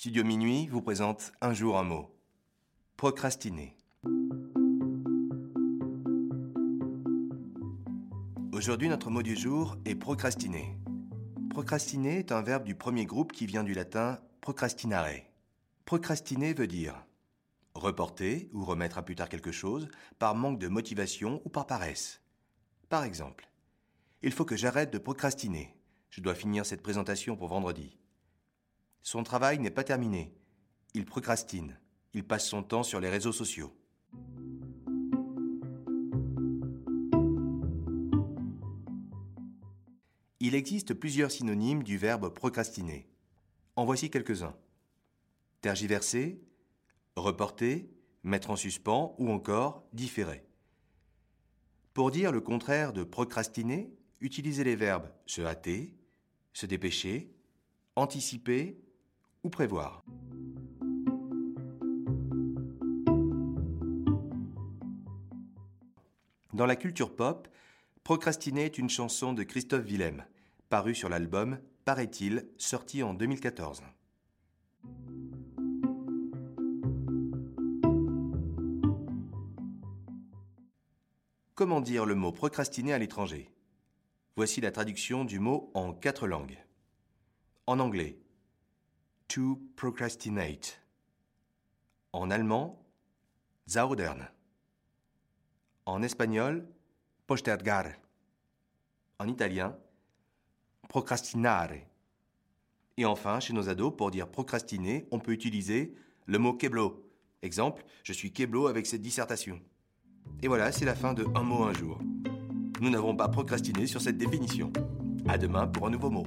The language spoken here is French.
Studio Minuit vous présente un jour un mot. Procrastiner. Aujourd'hui, notre mot du jour est procrastiner. Procrastiner est un verbe du premier groupe qui vient du latin procrastinare. Procrastiner veut dire reporter ou remettre à plus tard quelque chose par manque de motivation ou par paresse. Par exemple, il faut que j'arrête de procrastiner. Je dois finir cette présentation pour vendredi. Son travail n'est pas terminé. Il procrastine. Il passe son temps sur les réseaux sociaux. Il existe plusieurs synonymes du verbe procrastiner. En voici quelques-uns. Tergiverser, reporter, mettre en suspens ou encore différer. Pour dire le contraire de procrastiner, utilisez les verbes se hâter, se dépêcher, anticiper ou prévoir. Dans la culture pop, Procrastiner est une chanson de Christophe Willem, parue sur l'album Paraît-il, sorti en 2014. Comment dire le mot procrastiner à l'étranger? Voici la traduction du mot en quatre langues. En anglais, to procrastinate. En allemand, zaudern. En espagnol, postergar. En italien, procrastinare. Et enfin, chez nos ados, pour dire procrastiner, on peut utiliser le mot keblo. Exemple, je suis keblo avec cette dissertation. Et voilà, c'est la fin de Un mot un jour. Nous n'avons pas procrastiné sur cette définition. À demain pour un nouveau mot.